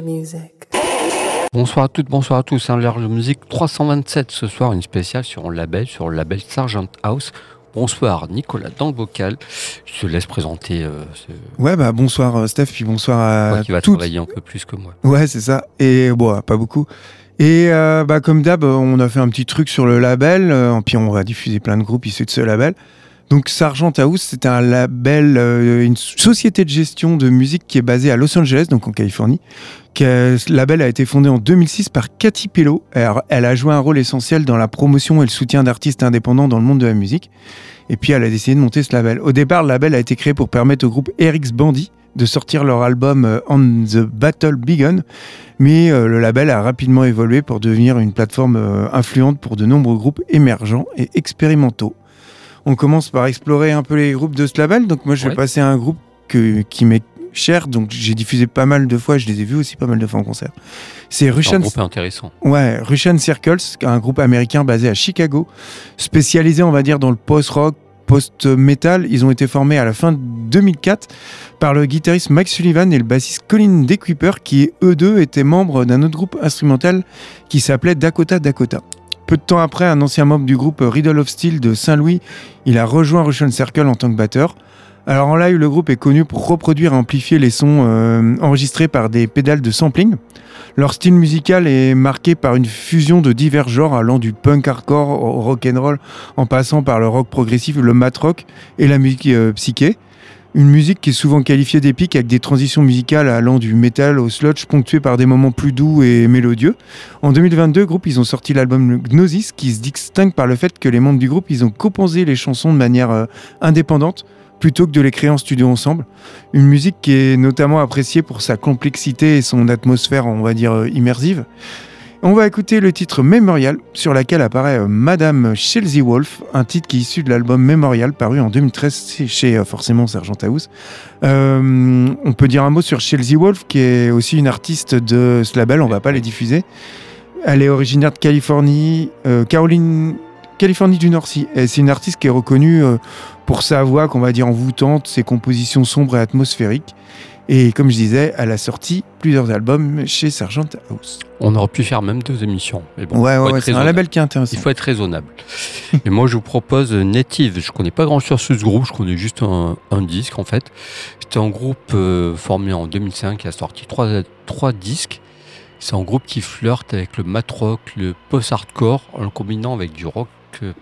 music. Bonsoir à toutes, bonsoir à tous. Un large musique 327 ce soir, une spéciale sur un label, sur le label Sargent House. Bonsoir Nicolas dans le vocal. Je te laisse présenter. Euh, ce... Ouais, bah bonsoir euh, Steph, puis bonsoir à. Toi qui va toutes. travailler un peu plus que moi. Ouais, c'est ça. Et bon, pas beaucoup. Et euh, bah, comme d'hab, on a fait un petit truc sur le label, euh, puis on va diffuser plein de groupes issus de ce label. Donc Sargent House, c'est un label, euh, une société de gestion de musique qui est basée à Los Angeles, donc en Californie. Ce label a été fondé en 2006 par Cathy Pello. Elle a joué un rôle essentiel dans la promotion et le soutien d'artistes indépendants dans le monde de la musique. Et puis elle a décidé de monter ce label. Au départ, le label a été créé pour permettre au groupe RX Bandy de sortir leur album euh, On the Battle Begun, mais euh, le label a rapidement évolué pour devenir une plateforme euh, influente pour de nombreux groupes émergents et expérimentaux. On commence par explorer un peu les groupes de ce label. Donc moi, je vais Ouais. passer à un groupe que, qui m'est cher, donc j'ai diffusé pas mal de fois, je les ai vus aussi pas mal de fois en concert. C'est C'est un Russian groupe intéressant. Ouais, Russian Circles, un groupe américain basé à Chicago, spécialisé, on va dire, dans le post-rock, post-metal. Ils ont été formés à la fin de 2004 par le guitariste Mike Sullivan et le bassiste Colin DeQuiper, qui eux deux étaient membres d'un autre groupe instrumental qui s'appelait Dakota Dakota. Peu de temps après, un ancien membre du groupe Riddle of Steel de Saint-Louis, il a rejoint Russian Circle en tant que batteur. Alors en live, le groupe est connu pour reproduire et amplifier les sons euh, enregistrés par des pédales de sampling. Leur style musical est marqué par une fusion de divers genres allant du punk hardcore au rock and roll en passant par le rock progressif, le mat rock et la musique euh, psyché. Une musique qui est souvent qualifiée d'épique avec des transitions musicales allant du metal au sludge ponctuées par des moments plus doux et mélodieux. En 2022, le groupe ils ont sorti l'album Gnosis qui se distingue par le fait que les membres du groupe ils ont composé les chansons de manière euh, indépendante plutôt que de les créer en studio ensemble. Une musique qui est notamment appréciée pour sa complexité et son atmosphère, on va dire, euh, immersive. On va écouter le titre Memorial, sur laquelle apparaît euh, Madame Chelsea Wolf, un titre qui est issu de l'album Memorial, paru en 2013 chez euh, forcément Sergent House. On peut dire un mot sur Chelsea Wolf, qui est aussi une artiste de ce label, on va pas les diffuser. Elle est originaire de Californie, Caroline, Californie du Nord, si. C'est une artiste qui est reconnue euh, pour sa voix, qu'on va dire envoûtante, ses compositions sombres et atmosphériques. Et comme je disais, elle a sorti plusieurs albums chez Sergent House. On aurait pu faire même deux émissions. Mais bon, ouais, ouais, c'est un label qui est intéressant. Il faut être raisonnable. Et moi, je vous propose Native. Je connais pas grand chose sur ce groupe. Je connais juste un, un disque en fait. C'était un groupe euh, formé en 2005 qui a sorti trois, trois disques. C'est un groupe qui flirte avec le mat rock, le post-hardcore, en le combinant avec du rock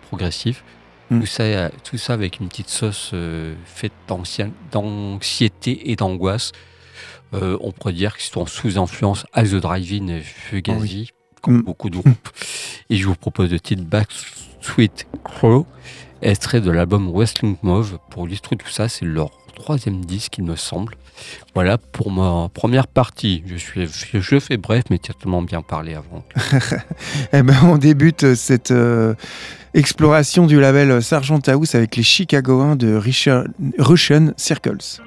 progressif. Mm. Tout, ça, tout ça avec une petite sauce euh, faite d'anxiété et d'angoisse. Euh, on pourrait dire qu'ils sont sous influence As the Drive-In et Fugazi, comme Mm. beaucoup de groupes. Et je vous propose le titre Back Sweet Crow, extrait de l'album Wrestling Mauve. Pour illustrer tout ça, c'est leur troisième disque, il me semble. Voilà pour ma première partie. Je, suis, je, je fais bref, mais tu as tellement bien parlé avant. Eh ben, on débute cette euh, exploration du label Sergent House avec les Chicagoens de Richard- Russian Circles.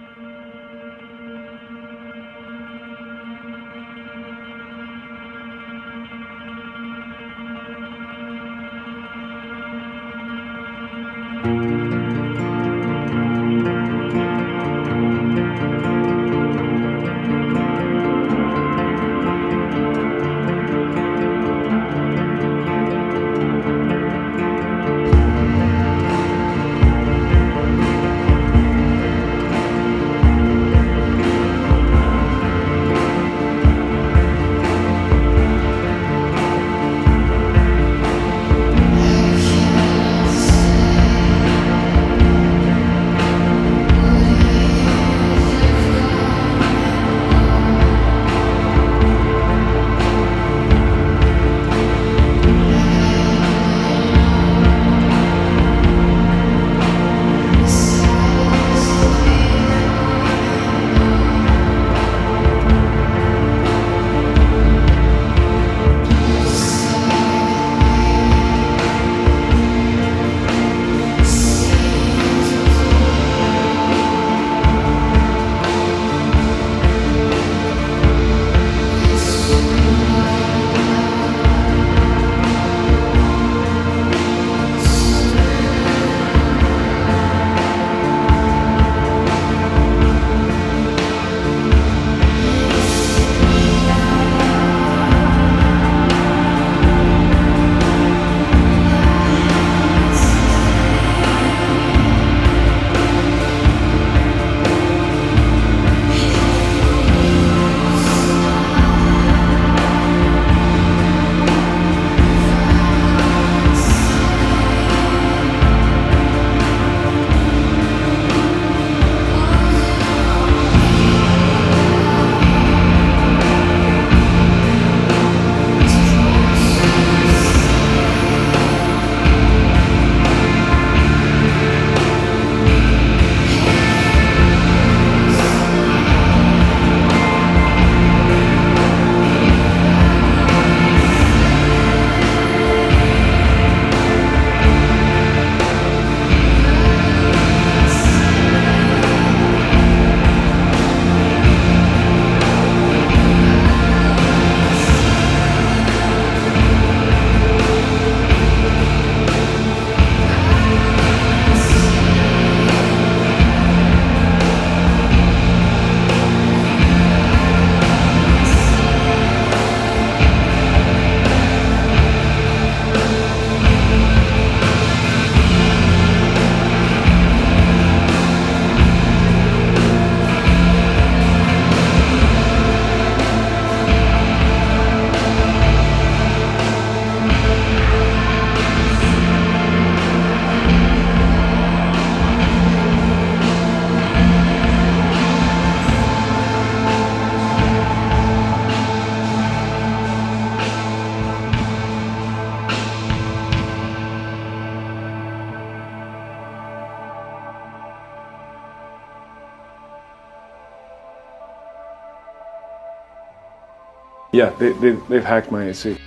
They, they, they've hacked my AC.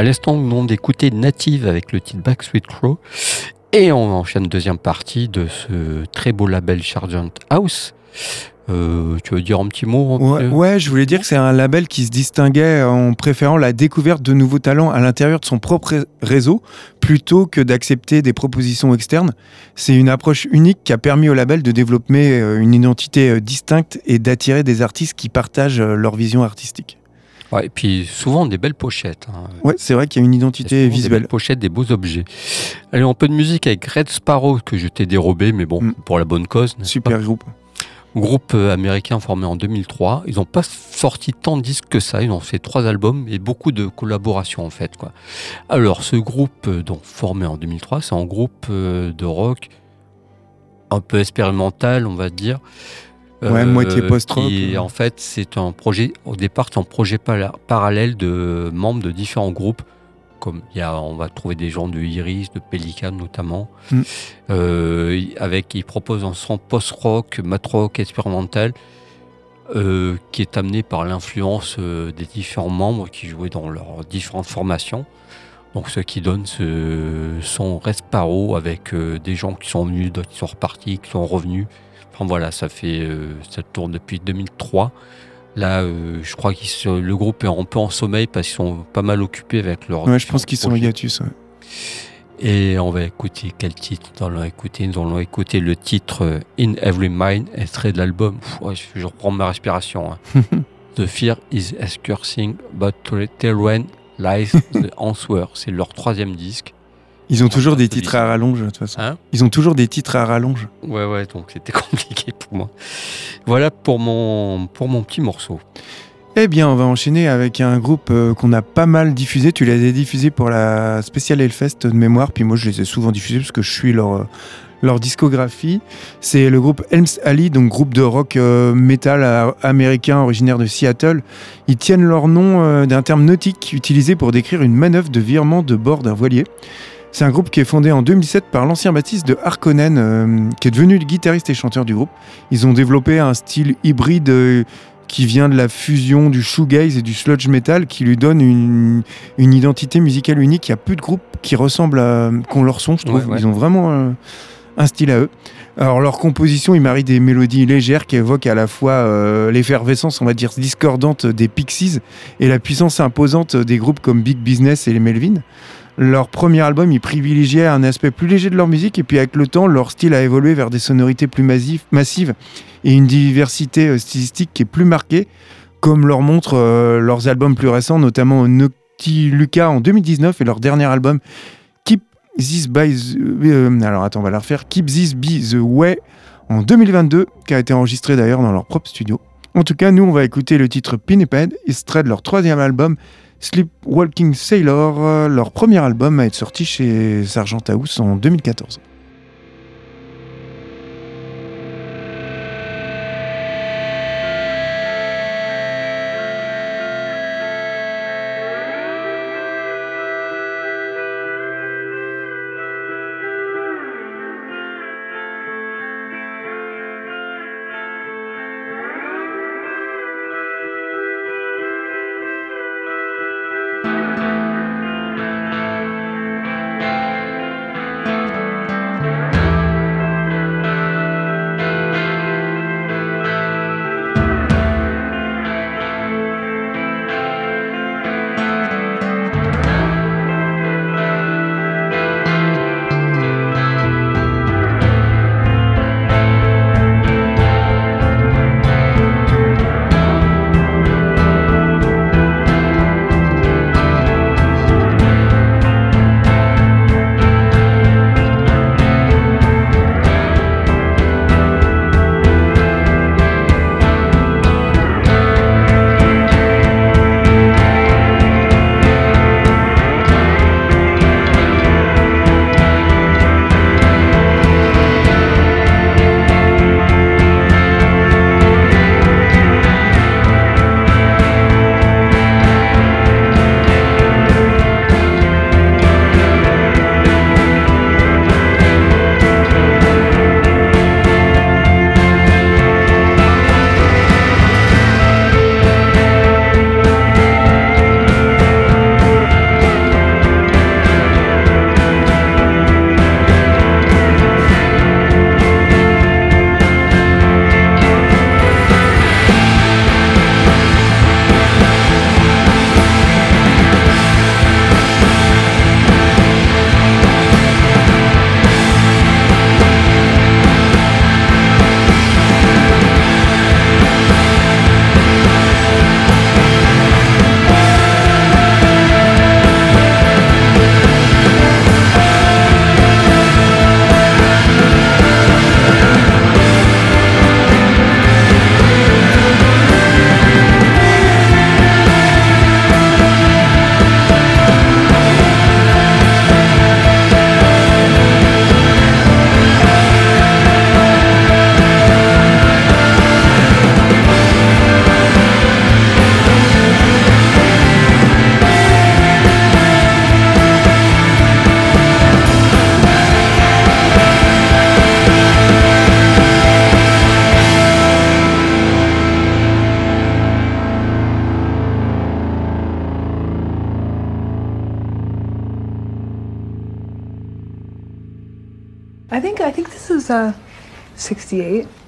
À l'instant, nous venons d'écouter Native avec le titre Back Sweet Crow. Et on enchaîne deuxième partie de ce très beau label Chargent House. Euh, tu veux dire un petit mot ouais, ouais, je voulais dire que c'est un label qui se distinguait en préférant la découverte de nouveaux talents à l'intérieur de son propre réseau plutôt que d'accepter des propositions externes. C'est une approche unique qui a permis au label de développer euh, une identité euh, distincte et d'attirer des artistes qui partagent leur vision artistique. Ouais, et puis souvent des belles pochettes. Hein. Ouais, c'est vrai qu'il y a une identité visuelle. Des belles pochettes, des beaux objets. Allez, un peu de musique avec Red Sparrow que je t'ai dérobé, mais bon, mm. pour la bonne cause. Super groupe. Groupe euh, américain formé en 2003. Ils n'ont pas sorti tant de disques que ça. Ils ont fait trois albums et beaucoup de collaborations en fait. Quoi. Alors, ce groupe euh, donc formé en 2003, c'est un groupe euh, de rock un peu expérimental, on va dire. Ouais, moitié post-rock. qui, En fait, c'est un projet, au départ, c'est un projet parallèle de membres de différents groupes. Comme y a, on va trouver des gens de Iris, de Pelican notamment. Mm. Euh, avec, ils proposent un son post-rock, mat-rock, expérimental, euh, qui est amené par l'influence euh, des différents membres qui jouaient dans leurs différentes formations. Donc, ce qui donne ce son Resparo avec euh, des gens qui sont venus, d'autres qui sont repartis, qui sont revenus. Enfin voilà, ça fait, euh, ça tourne depuis 2003. Là, euh, je crois que le groupe est un peu en sommeil parce qu'ils sont pas mal occupés avec leur. Ouais, je pense qu'ils sont hiatus. ouais. Et on va écouter quel titre Nous allons écouter, nous allons écouter le titre euh, In Every Mind, extrait de l'album. Je, reprends ma respiration. hein. the Fear is Cursing, but Terrain Lies the Answer. C'est leur troisième disque. Ils ont toujours des titres à rallonge, de toute façon. Hein Ils ont toujours des titres à rallonge. Ouais, ouais, donc c'était compliqué pour moi. Voilà pour mon, pour mon petit morceau. Eh bien, on va enchaîner avec un groupe euh, qu'on a pas mal diffusé. Tu l'as diffusé pour la spéciale Hellfest de mémoire, puis moi je les ai souvent diffusés parce que je suis leur, euh, leur discographie. C'est le groupe Helms Ali, donc groupe de rock euh, metal américain originaire de Seattle. Ils tiennent leur nom euh, d'un terme nautique utilisé pour décrire une manœuvre de virement de bord d'un voilier. C'est un groupe qui est fondé en 2007 par l'ancien baptiste de Harkonnen, euh, qui est devenu le guitariste et chanteur du groupe. Ils ont développé un style hybride euh, qui vient de la fusion du shoegaze et du sludge metal, qui lui donne une, une identité musicale unique. Il y a peu de groupes qui ressemblent à qu'on leur son, je trouve. Ouais, ouais. Ils ont vraiment euh, un style à eux. Alors leur composition, ils marient des mélodies légères qui évoquent à la fois euh, l'effervescence, on va dire discordante des Pixies et la puissance imposante des groupes comme Big Business et les Melvin. Leur premier album, ils privilégiaient un aspect plus léger de leur musique et puis avec le temps, leur style a évolué vers des sonorités plus massives, et une diversité euh, stylistique qui est plus marquée, comme leur montrent euh, leurs albums plus récents, notamment Naughty Lucas en 2019 et leur dernier album Keep This By the... euh. Keep This Be The Way en 2022, qui a été enregistré d'ailleurs dans leur propre studio. En tout cas, nous, on va écouter le titre Pinniped, extrait de leur troisième album Sleepwalking Sailor, euh, leur premier album à être sorti chez Sargent House en 2014. 68.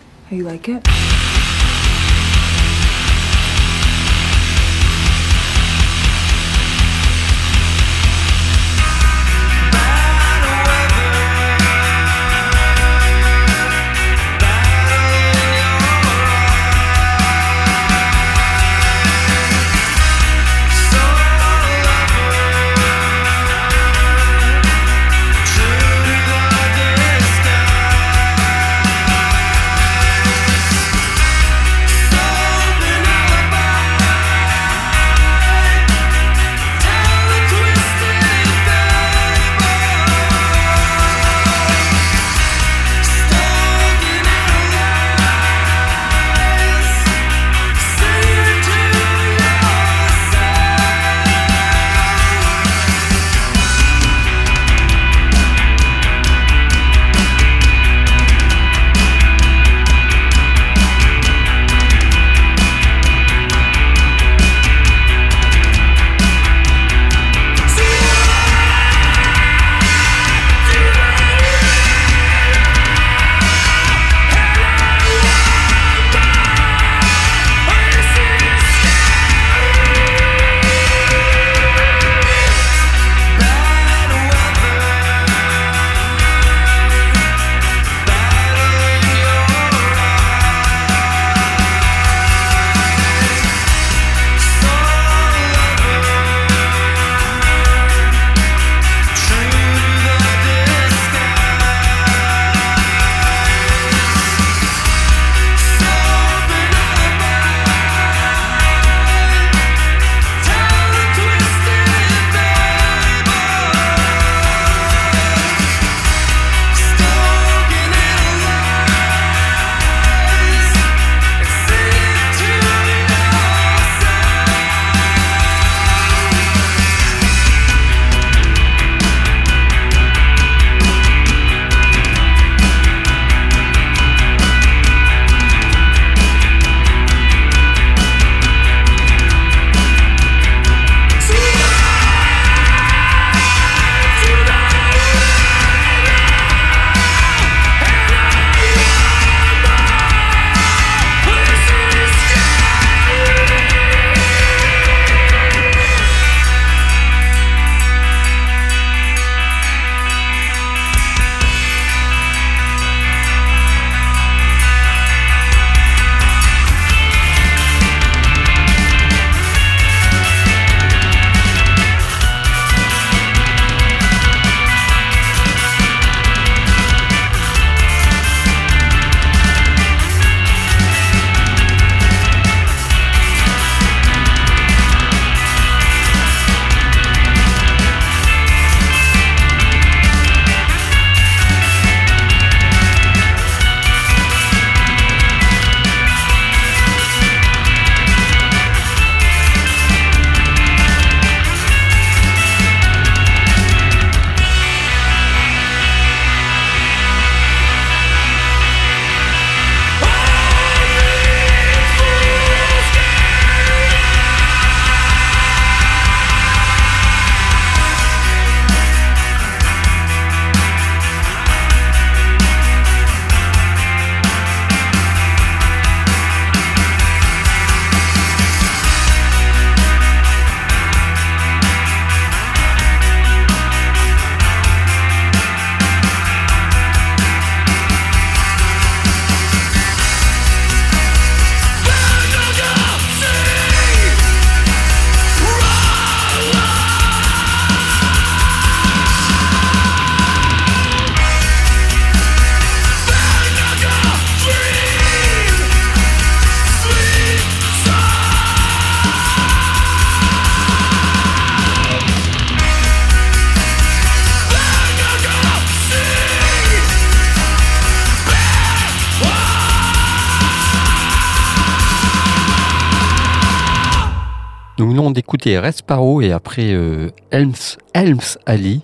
D'écouter Resparo et après euh, Helms, Helms Ali.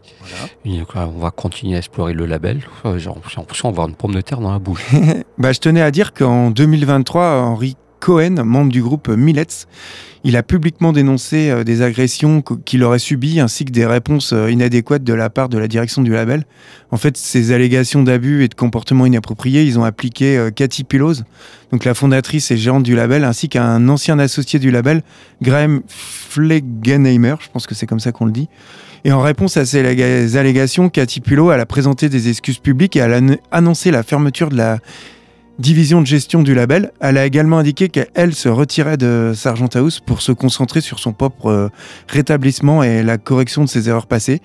on va continuer à explorer le label. J'ai l'impression d'avoir une pomme de terre dans la bouche. bah, je tenais à dire qu'en 2023, Henri Cohen, membre du groupe Millets. Il a publiquement dénoncé euh, des agressions qu- qu'il aurait subies ainsi que des réponses euh, inadéquates de la part de la direction du label. En fait, ces allégations d'abus et de comportements inappropriés, ils ont appliqué euh, Cathy Pillows, donc la fondatrice et gérante du label, ainsi qu'un ancien associé du label, Graham Flegenheimer, je pense que c'est comme ça qu'on le dit. Et en réponse à ces alléga- allégations, Cathy Pillow elle a présenté des excuses publiques et a ann- annoncé la fermeture de la division de gestion du label. Elle a également indiqué qu'elle se retirait de Sargent House pour se concentrer sur son propre euh, rétablissement et la correction de ses erreurs passées.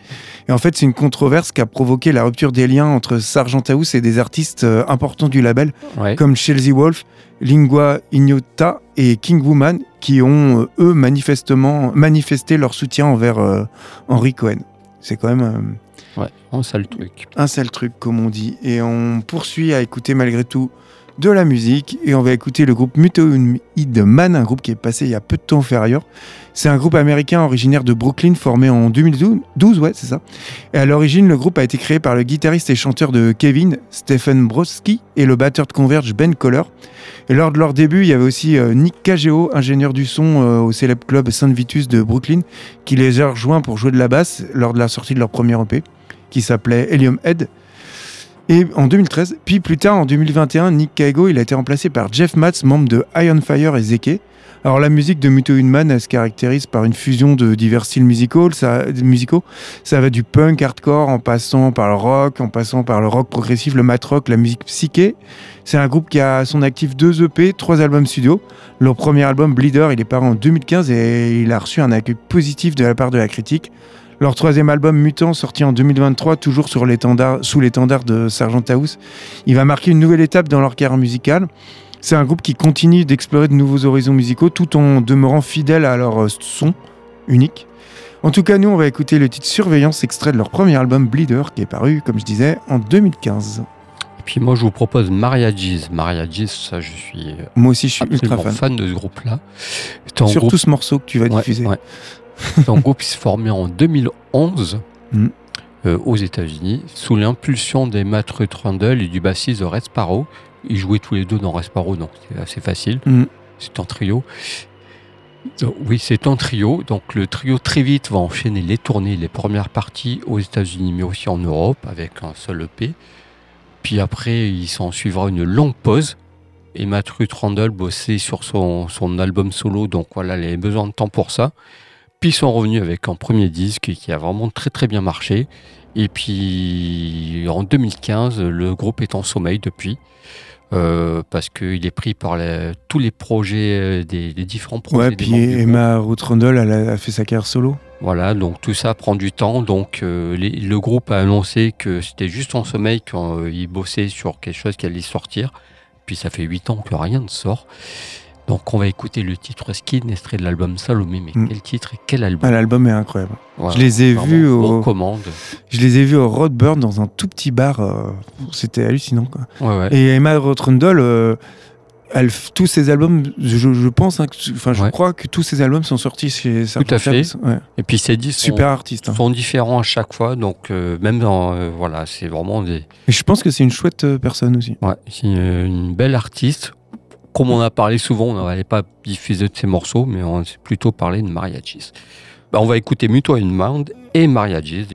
Et en fait, c'est une controverse qui a provoqué la rupture des liens entre Sargent House et des artistes euh, importants du label, Ouais. comme Chelsea Wolf, Lingua Ignota et King Woman, qui ont, euh, eux, manifestement manifesté leur soutien envers euh, Henry Cohen. C'est quand même euh, Ouais, un sale truc. un sale truc, comme on dit. Et on poursuit à écouter malgré tout de la musique. Et on va écouter le groupe Mutoid Man, un groupe qui est passé il y a peu de temps inférieur. C'est un groupe américain originaire de Brooklyn, formé en 2012, 12, ouais, c'est ça. Et à l'origine, le groupe a été créé par le guitariste et chanteur de Kevin, Stephen Brodsky, et le batteur de Converge, Ben Coller. Et lors de leur début, il y avait aussi euh, Nick Cageo, ingénieur du son euh, au célèbre club Saint Vitus de Brooklyn, qui les a rejoints pour jouer de la basse lors de la sortie de leur premier EP, qui s'appelait Helium Head. Et en 2013, puis plus tard en 2021, Nick Caigo, il a été remplacé par Jeff Matz, membre de Iron Fire et Zeke. Alors la musique de Muto Hunman, elle se caractérise par une fusion de divers styles musicaux. Ça, va du punk hardcore en passant par le rock, en passant par le rock progressif, le mat rock, la musique psyché. C'est un groupe qui a son actif deux EP, trois albums studio. Leur premier album, Bleeder, il est paru en 2015 et il a reçu un accueil positif de la part de la critique. Leur troisième album Mutant, sorti en 2023, toujours sur sous l'étendard de Sargent House, il va marquer une nouvelle étape dans leur carrière musicale. C'est un groupe qui continue d'explorer de nouveaux horizons musicaux tout en demeurant fidèle à leur euh, son unique. En tout cas, nous, on va écouter le titre Surveillance, extrait de leur premier album Bleeder, qui est paru, comme je disais, en 2015. Et puis moi, je vous propose Mariages. Mariages, ça, je suis euh, Moi aussi, je suis ultra fan. fan de ce groupe-là. Surtout groupe ce morceau que tu vas Ouais, diffuser. ouais. Un groupe qui s'est formé en 2011 Mhm. euh, aux États-Unis sous l'impulsion des Matt Trundle et du bassiste de Red Sparrow. Ils jouaient tous les deux dans Red Sparrow, donc c'est assez facile. Mhm. C'est un trio. Donc, oui, c'est un trio. Donc le trio très vite va enchaîner les tournées, les premières parties aux États-Unis, mais aussi en Europe avec un seul EP. Puis après, il s'en suivra une longue pause. Et Matt Randall bossait sur son, son album solo, donc voilà, il avait besoin de temps pour ça. Puis ils sont revenus avec un premier disque qui a vraiment très très bien marché. Et puis en 2015, le groupe est en sommeil depuis. euh, parce qu'il est pris par tous les projets, euh, des, différents projets. Ouais, puis. Emma Rutrundle, elle a, fait sa carrière solo. Voilà, donc tout ça prend du temps. Donc euh, les- le groupe a annoncé que c'était juste en sommeil quand euh, ils bossaient sur quelque chose qui allait sortir. Puis ça fait 8 ans que rien ne sort. Donc on va écouter le titre Skin, extrait de l'album Salomé. Mais Mm. quel titre et quel album Ah, L'album est incroyable. Voilà, je les ai vus au, commande. je les ai vus au Roadburn dans un tout petit bar. euh, C'était hallucinant, quoi. Ouais, ouais. Et Emma Rotrundle, euh, elle, tous ses albums, je, je pense, hein, enfin, je Ouais. crois que tous ses albums sont sortis chez Tout à fait. Et puis ces disques sont, Super artiste. hein. sont différents à chaque fois. Donc euh, même dans... voilà, c'est vraiment des... Et je pense que c'est une chouette personne aussi. Ouais, c'est une, une belle artiste. Comme on a parlé souvent, on n'allait pas diffuser de ses morceaux, mais on s'est plutôt parlé de Mariachis. Bah, on va écouter Muto in Mind et Mariachis.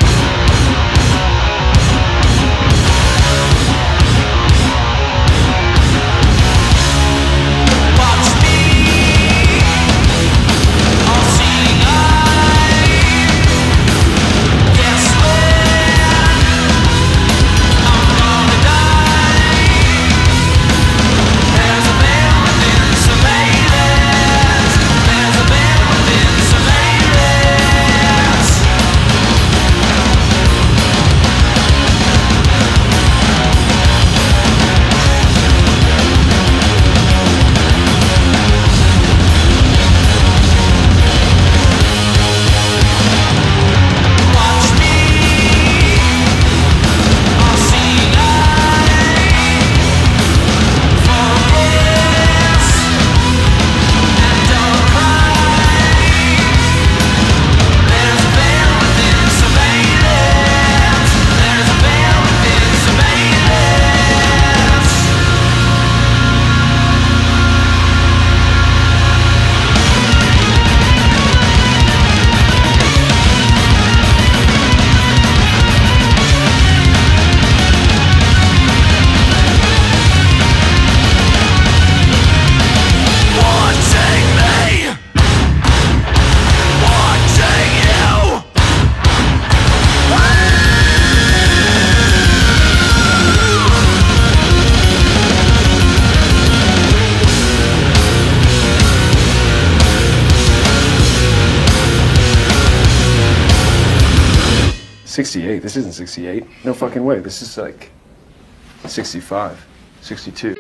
This isn't 68. No fucking way. This is like 65, 62.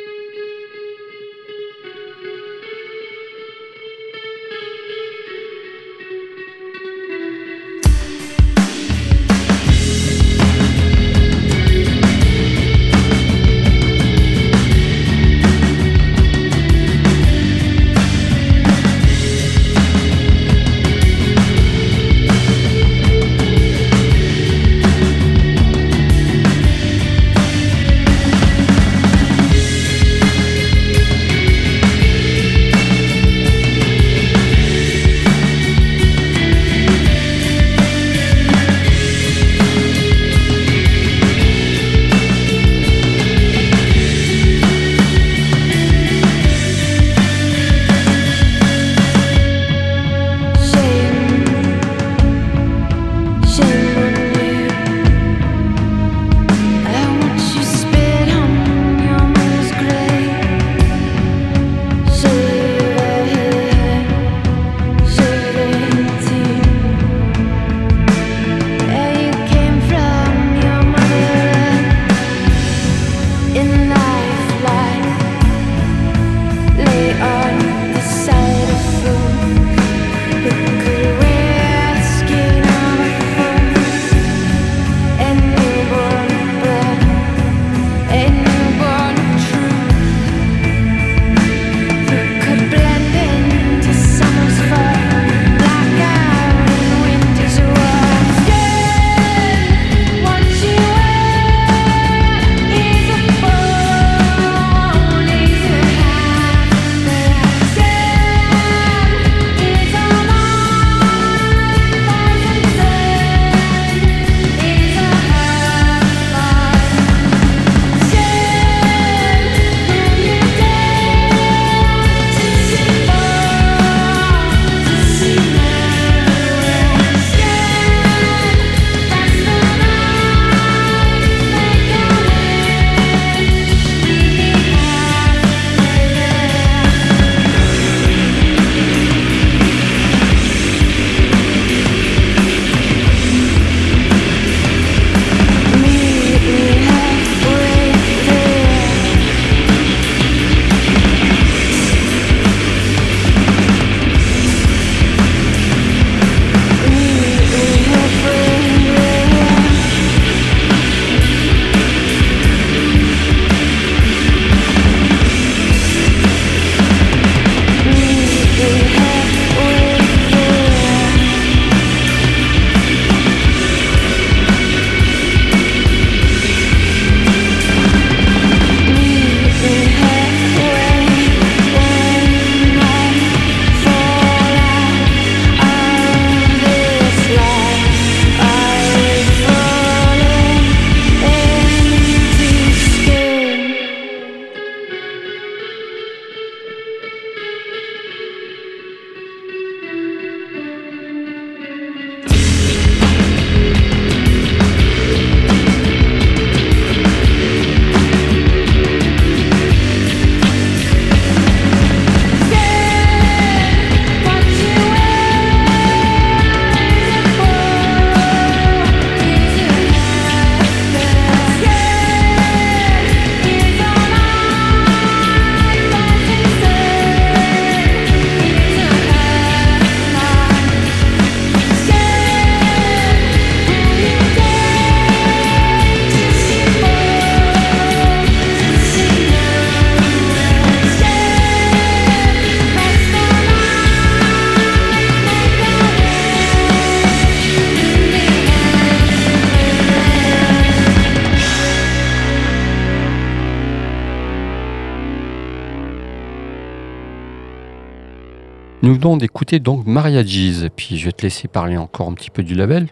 Nous venons d'écouter donc Maria Giz, puis je vais te laisser parler encore un petit peu du label.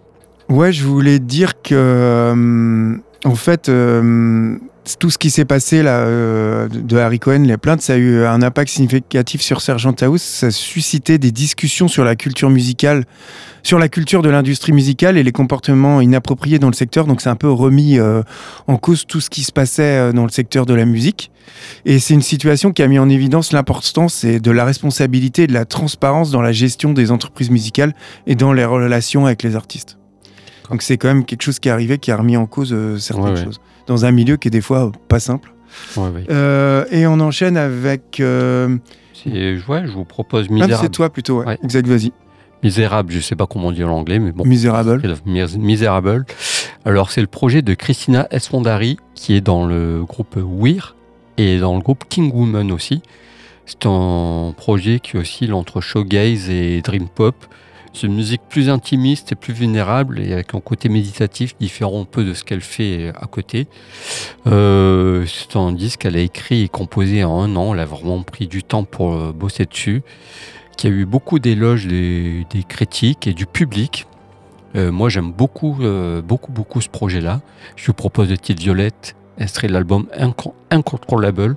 Ouais, je voulais dire que, euh, en fait, euh, tout ce qui s'est passé là euh, de Harry Cohen, les plaintes, ça a eu un impact significatif sur Sergent House. Ça a suscité des discussions sur la culture musicale, sur la culture de l'industrie musicale et les comportements inappropriés dans le secteur. Donc, c'est un peu remis en cause tout ce qui se passait dans le secteur de la musique. Et c'est une situation qui a mis en évidence l'importance de la responsabilité et de la transparence dans la gestion des entreprises musicales et dans les relations avec les artistes. Donc c'est quand même quelque chose qui est arrivé, qui a remis en cause euh, certaines Ouais, ouais. choses. Dans un milieu qui est des fois euh, pas simple. Euh, et on enchaîne avec... ouais, je vous propose ah, c'est Misérable. toi plutôt, ouais. Ouais. Exact, vas-y. Misérable, je sais pas comment on dit en anglais, mais bon. Misérable. Mis- Misérable. Alors, c'est le projet de Christina Esfondari, qui est dans le groupe Weir et dans le groupe King Woman aussi. C'est un projet qui oscille entre showgaze et dream pop. C'est une musique plus intimiste et plus vulnérable et avec un côté méditatif différent un peu de ce qu'elle fait à côté. Euh, c'est un disque qu'elle a écrit et composé en un an. Elle a vraiment pris du temps pour euh, bosser dessus. Qui a eu beaucoup d'éloges des, critiques et du public. Euh, moi, j'aime beaucoup, euh, beaucoup, beaucoup ce projet-là. Je vous propose le titre Violette, extrait de l'album Inco- Incontrollable.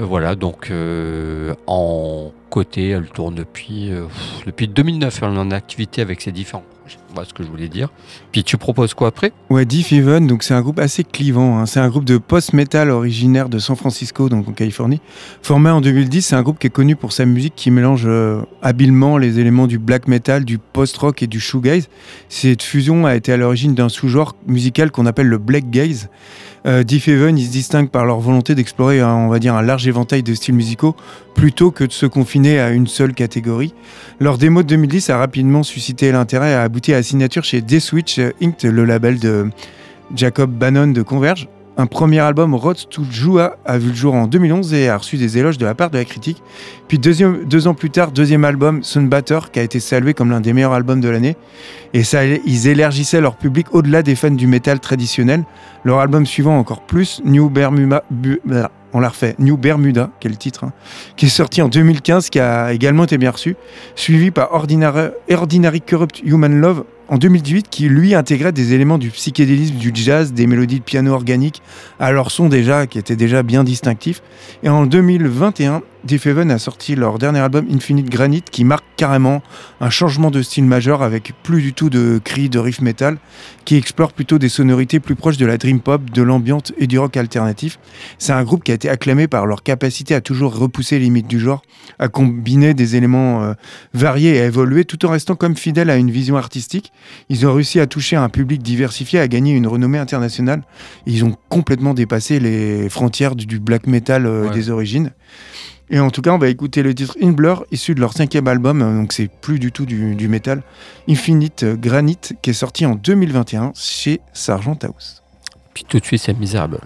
Euh, voilà, donc euh, en côté, elle tourne depuis, euh, depuis 2009. Elle est en activité avec ses différents projets. Voilà ce que je voulais dire. Puis tu proposes quoi après? Ouais, Diff Even, donc c'est un groupe assez clivant. hein. C'est un groupe de post-metal originaire de San Francisco, donc en Californie. Formé en 2010, c'est un groupe qui est connu pour sa musique qui mélange euh, habilement les éléments du black metal, du post-rock et du shoegaze. Cette fusion a été à l'origine d'un sous-genre musical qu'on appelle le black gaze. Euh, Diff Even, ils se distinguent par leur volonté d'explorer, un- on va dire, un large éventail de styles musicaux plutôt que de se confiner à une seule catégorie. Leur démo de 2010 a rapidement suscité l'intérêt et a abouti à signature chez D-Switch Inc., le label de Jacob Bannon de Converge. Un premier album, Road to Jua, a vu le jour en 2011 et a reçu des éloges de la part de la critique. Puis deux ans plus tard, deuxième album, Sunbatter, qui a été salué comme l'un des meilleurs albums de l'année. Et ça, ils élargissaient leur public au-delà des fans du métal traditionnel. Leur album suivant encore plus, New Bermuda, on l'a refait, New Bermuda, le titre, hein, qui est sorti en 2015, qui a également été bien reçu, suivi par Ordinary, Ordinary Corrupt Human Love en 2018, qui lui intégrait des éléments du psychédélisme, du jazz, des mélodies de piano organique à leur son déjà, qui était déjà bien distinctif. Et en 2021, Diff Heaven a sorti leur dernier album Infinite Granite, qui marque carrément un changement de style majeur avec plus du tout de cris de riff metal, qui explore plutôt des sonorités plus proches de la dream pop, de l'ambiance et du rock alternatif. C'est un groupe qui a été acclamé par leur capacité à toujours repousser les limites du genre, à combiner des éléments euh, variés et à évoluer tout en restant comme fidèles à une vision artistique. Ils ont réussi à toucher un public diversifié, à gagner une renommée internationale. Ils ont complètement dépassé les frontières du, du black metal euh, Ouais. des origines. Et en tout cas, on va écouter le titre In Blur, issu de leur cinquième album, euh, donc c'est plus du tout du, du métal, Infinite Granite, qui est sorti en 2021 chez Sargent House. Puis tout de suite, c'est Misérable.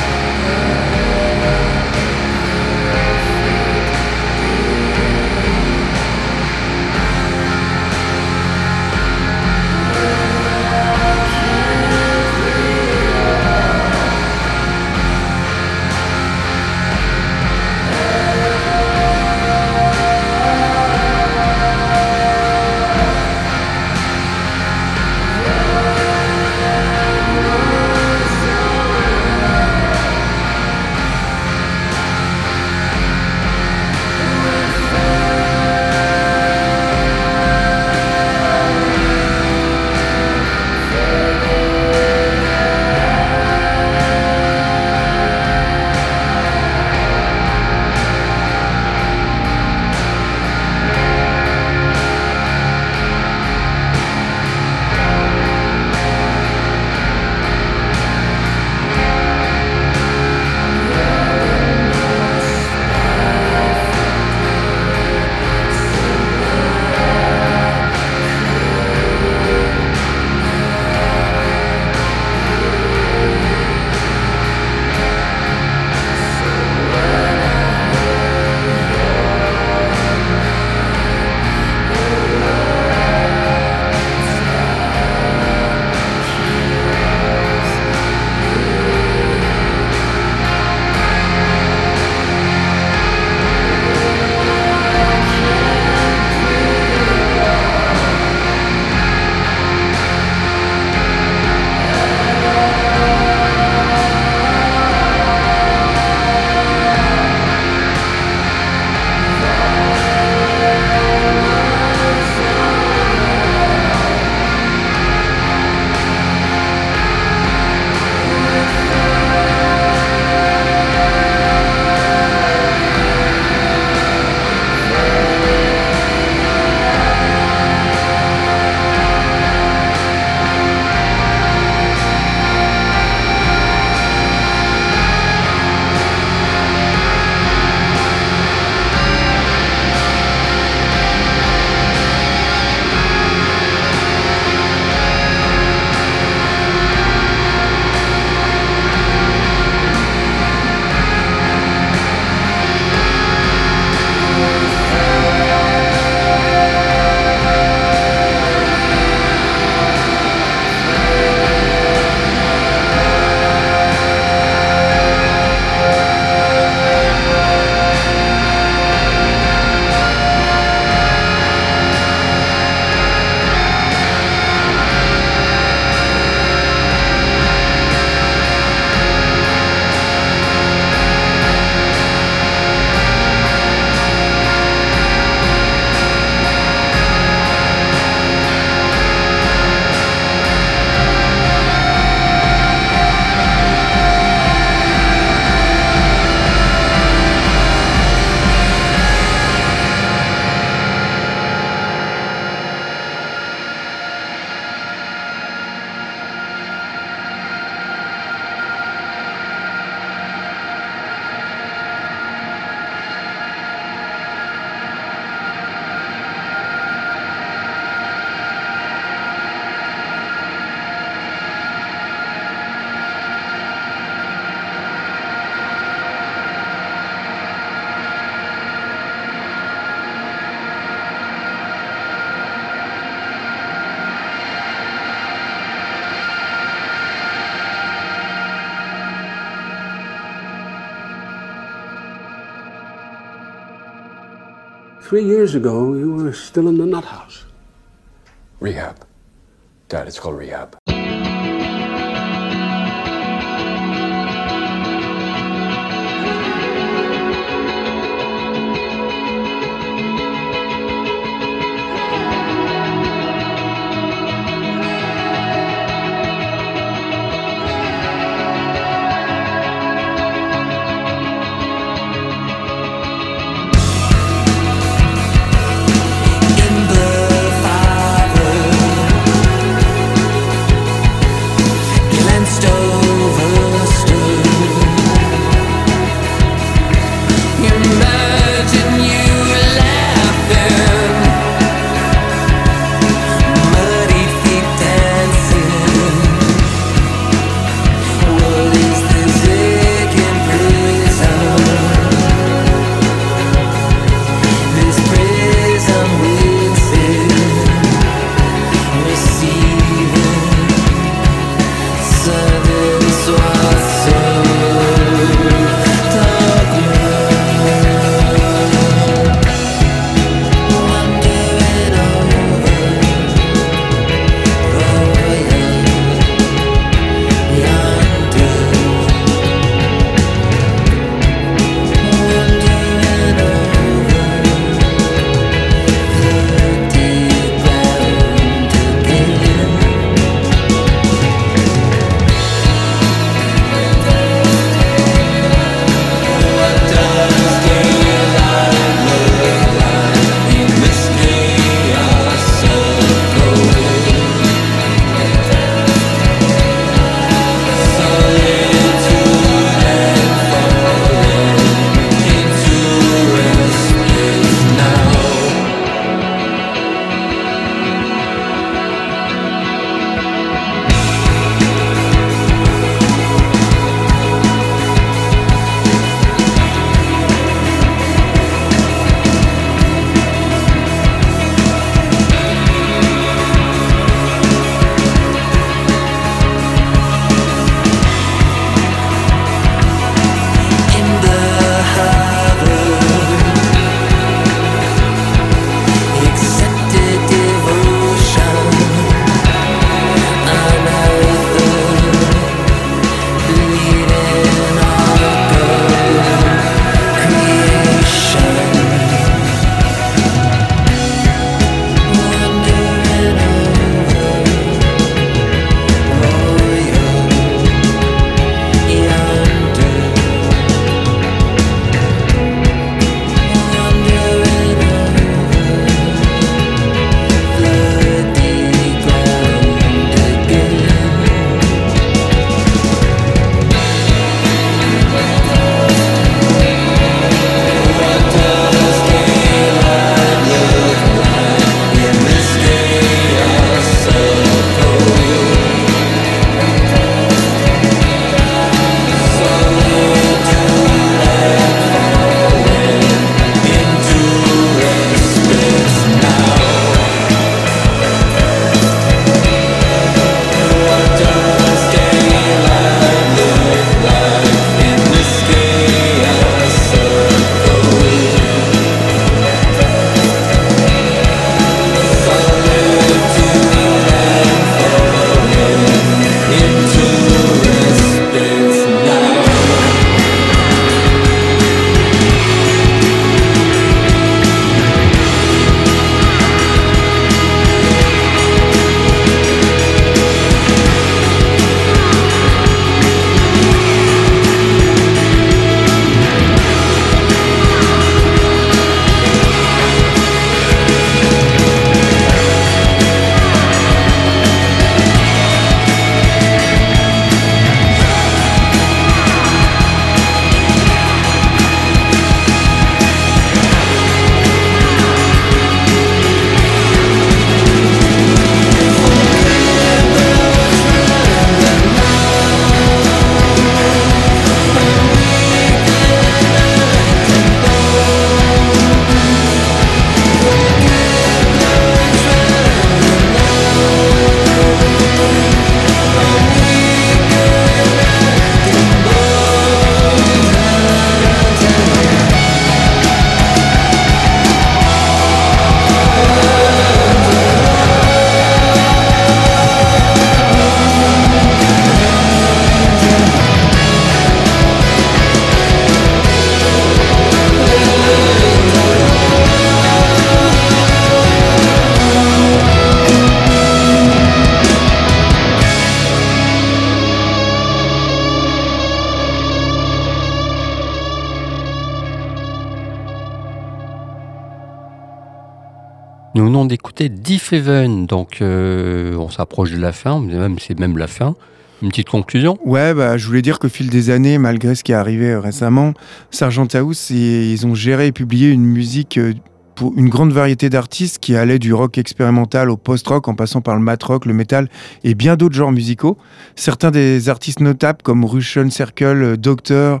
Donc euh, on s'approche de la fin, même c'est même la fin. Une petite conclusion? Ouais, bah, je voulais dire qu'au fil des années, malgré ce qui est arrivé euh, récemment, Sargent House, ils ont géré et publié une musique euh, pour une grande variété d'artistes qui allait du rock expérimental au post-rock en passant par le mat rock, le metal et bien d'autres genres musicaux. Certains des artistes notables comme Russian Circle, Doctor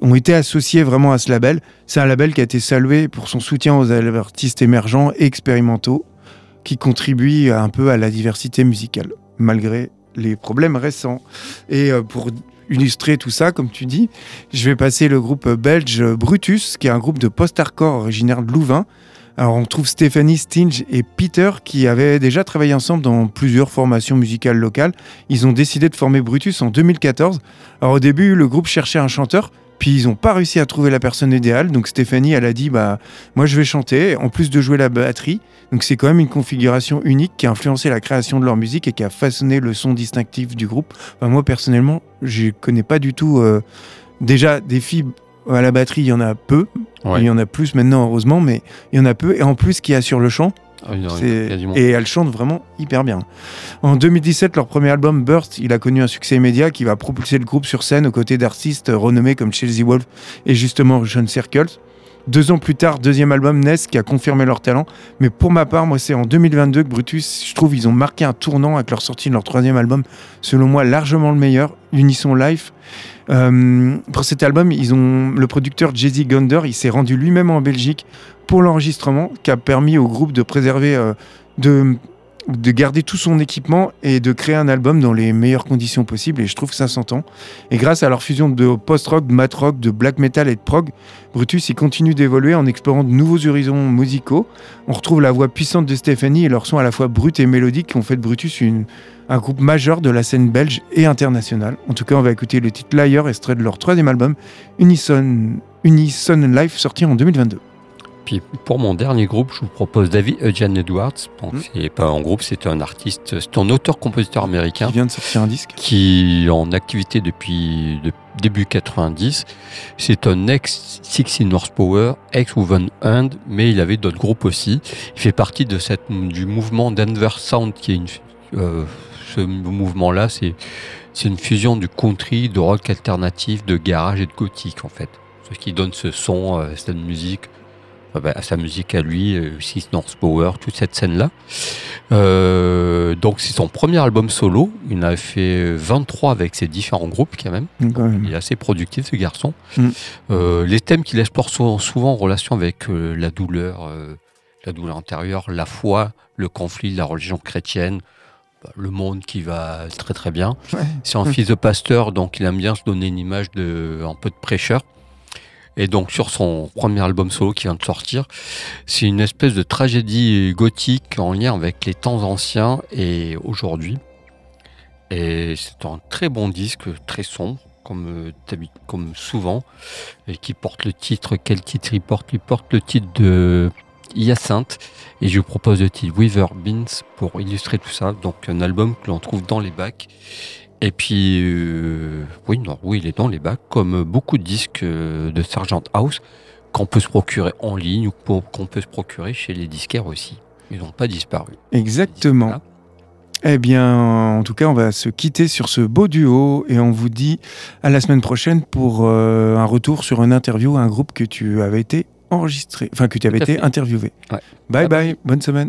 ont été associés vraiment à ce label. C'est un label qui a été salué pour son soutien aux artistes émergents et expérimentaux qui contribuent un peu à la diversité musicale, malgré les problèmes récents. Et euh, pour illustrer tout ça, comme tu dis, je vais passer le groupe belge Brutus, qui est un groupe de post-hardcore originaire de Louvain. Alors on trouve Stéphanie Stinge et Peter qui avaient déjà travaillé ensemble dans plusieurs formations musicales locales. Ils ont décidé de former Brutus en 2014. Alors au début, le groupe cherchait un chanteur, puis ils n'ont pas réussi à trouver la personne idéale. Donc Stéphanie, elle a dit bah moi je vais chanter en plus de jouer la batterie. Donc c'est quand même une configuration unique qui a influencé la création de leur musique et qui a façonné le son distinctif du groupe. Enfin, moi personnellement, je connais pas du tout. euh, déjà des filles à la batterie, il y en a peu. Ouais. Il y en a plus maintenant heureusement, mais il y en a peu. Et en plus, qui assure le chant. Ah oui, non, C'est- il y a du monde. Et elle chante vraiment hyper bien. En 2017, leur premier album Burst, il a connu un succès immédiat qui va propulser le groupe sur scène aux côtés d'artistes renommés comme Chelsea Wolf et justement Russian Circles. Deux ans plus tard, deuxième album Ness qui a confirmé leur talent. Mais pour ma part, moi, c'est en 2022 que Brutus, je trouve, ils ont marqué un tournant avec leur sortie de leur troisième album, selon moi largement le meilleur, Unisson Life. Euh, pour cet album, ils ont le producteur Jay-Z Gonder, il s'est rendu lui-même en Belgique pour l'enregistrement, qui a permis au groupe de préserver, euh, de, de garder tout son équipement et de créer un album dans les meilleures conditions possibles. Et je trouve que ça s'entend. Et grâce à leur fusion de post-rock, de mat rock, de black metal et de prog, Brutus il continue d'évoluer en explorant de nouveaux horizons musicaux. On retrouve la voix puissante de Stéphanie et leur son à la fois brut et mélodique qui ont fait de Brutus un groupe majeur de la scène belge et internationale. En tout cas, on va écouter le titre Liar, extrait de leur troisième album, Unison, Unison Life, sorti en 2022. Puis pour mon dernier groupe, je vous propose David Eugene Edwards. Donc Mm. c'est pas un groupe, c'est un artiste, c'est un auteur-compositeur américain Qui vient de sortir un disque. qui est en activité depuis de- début 90. C'est un ex 16 Horsepower, ex Woven Hand, mais il avait d'autres groupes aussi. Il fait partie de cette, du mouvement Denver Sound, qui est une, euh, ce mouvement-là, c'est c'est une fusion du country, de rock alternatif, de garage et de gothique en fait. Ce qui donne ce son, euh, cette musique, bah, à sa musique à lui, euh, Six North Power, toute cette scène-là. Euh, donc c'est son premier album solo. Il en a fait 23 avec ses différents groupes quand même. Donc, quand même. Il est assez productif ce garçon. Mm. Euh, les thèmes qu'il explore souvent, souvent en relation avec euh, la douleur, euh, la douleur intérieure, la foi, le conflit, la religion chrétienne, bah, le monde qui va très très bien. Ouais. C'est un fils de pasteur, donc il aime bien se donner une image de un peu de prêcheur. Et donc sur son premier album solo qui vient de sortir, c'est une espèce de tragédie gothique en lien avec les temps anciens et aujourd'hui. Et c'est un très bon disque, très sombre, comme, comme souvent, et qui porte le titre. Quel titre il porte? Il porte le titre de Hyacinthe. Et je vous propose le titre Weaver Beans pour illustrer tout ça. Donc un album que l'on trouve dans les bacs. Et puis, euh, oui, non, oui, il est dans les bacs, comme beaucoup de disques euh, de Sergeant House qu'on peut se procurer en ligne ou qu'on peut se procurer chez les disquaires aussi. Ils n'ont pas disparu. Exactement. Eh bien, en tout cas, on va se quitter sur ce beau duo et on vous dit à la semaine prochaine pour euh, un retour sur une interview à un groupe que tu avais été enregistré, enfin que tu avais été fait. interviewé. Ouais. Bye Bye bye, bonne semaine.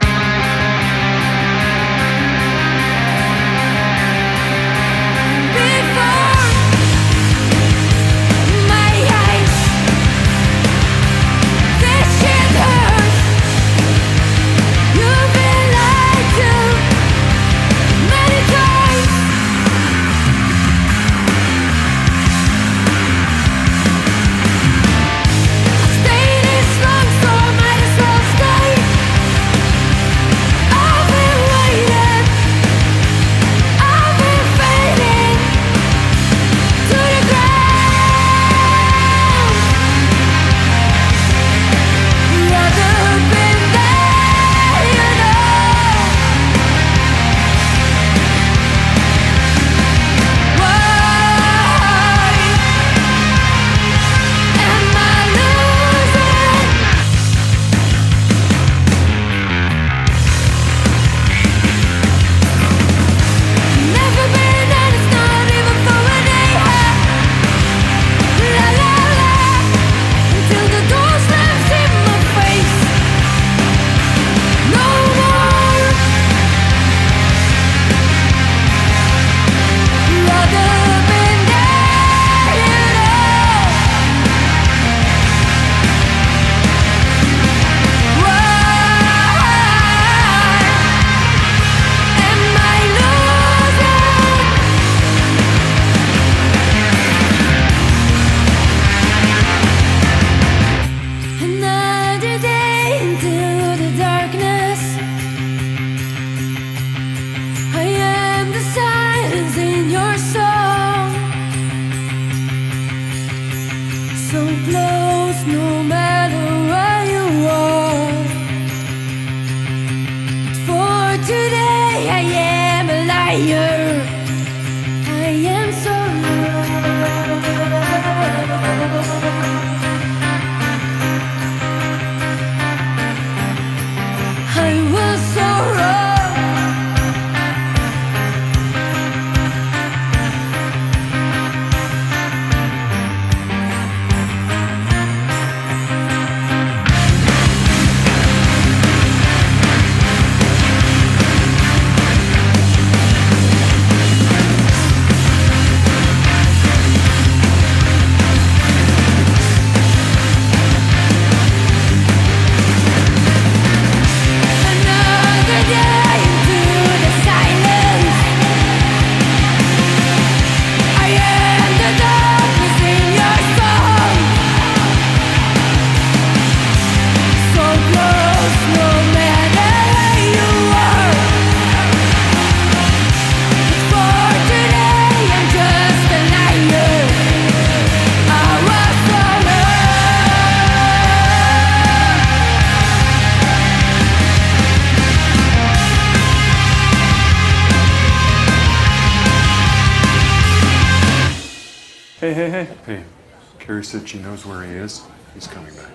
She knows where he is. He's coming back.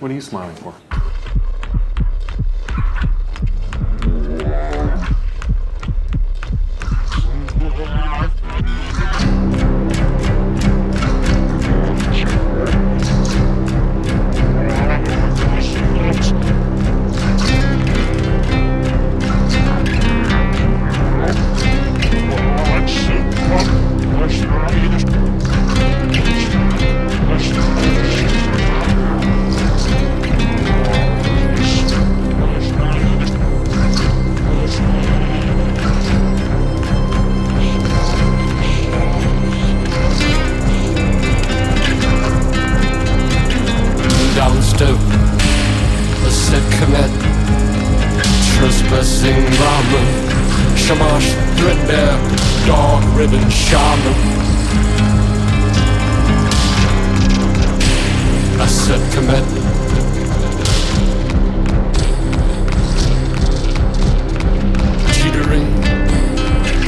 What are you smiling for? Downstep a commit trespassing ramen shamash threadbare dog ribbon shaman. A set commit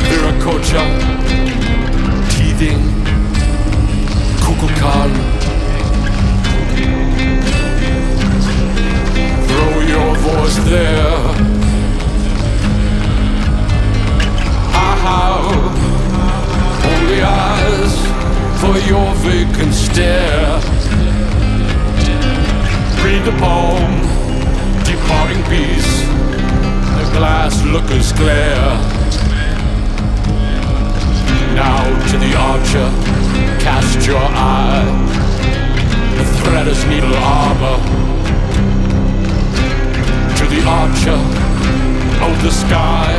viracocha. Teething kukulkan voice there. I have only eyes for your vacant stare. Read the poem, departing peace, the glass looker's glare. Now to the archer, cast your eye, the threader's needle arbor to the archer of the sky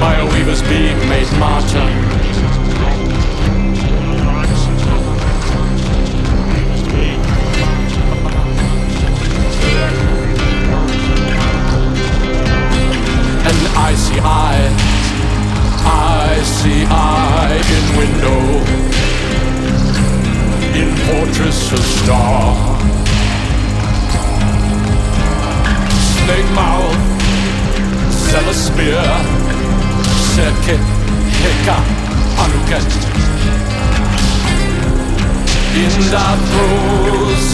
by a weaver's beam made martyr. An icy eye, icy eye in window, in fortress of star. Snake mouth, sell a spear, circuit, heka, anuket. In that throes,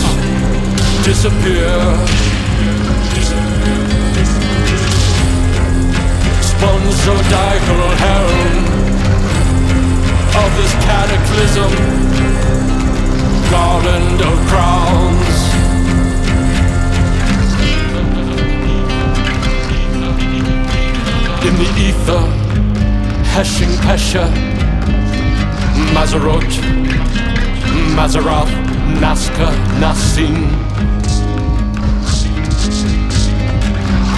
disappear. Sponzodiacal helm of this cataclysm, garland of crowns. The Heshing Pesha, Mazarot, Mazarath, Nazca, Nassim.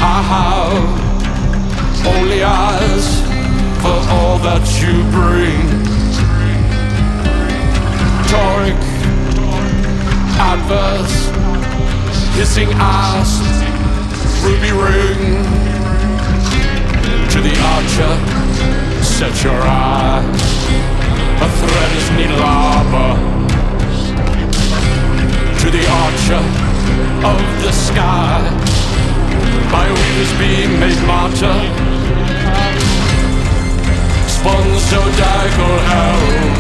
I have only eyes for all that you bring. Toric, adverse, hissing ass, ruby ring to the archer, set your eyes. A thread is needle arbor. To the archer of the sky, by weavers being made martyr. Spun so diagonal helm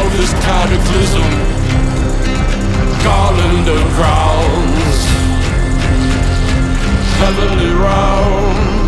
of this cataclysm, garland of grounds, heavenly round.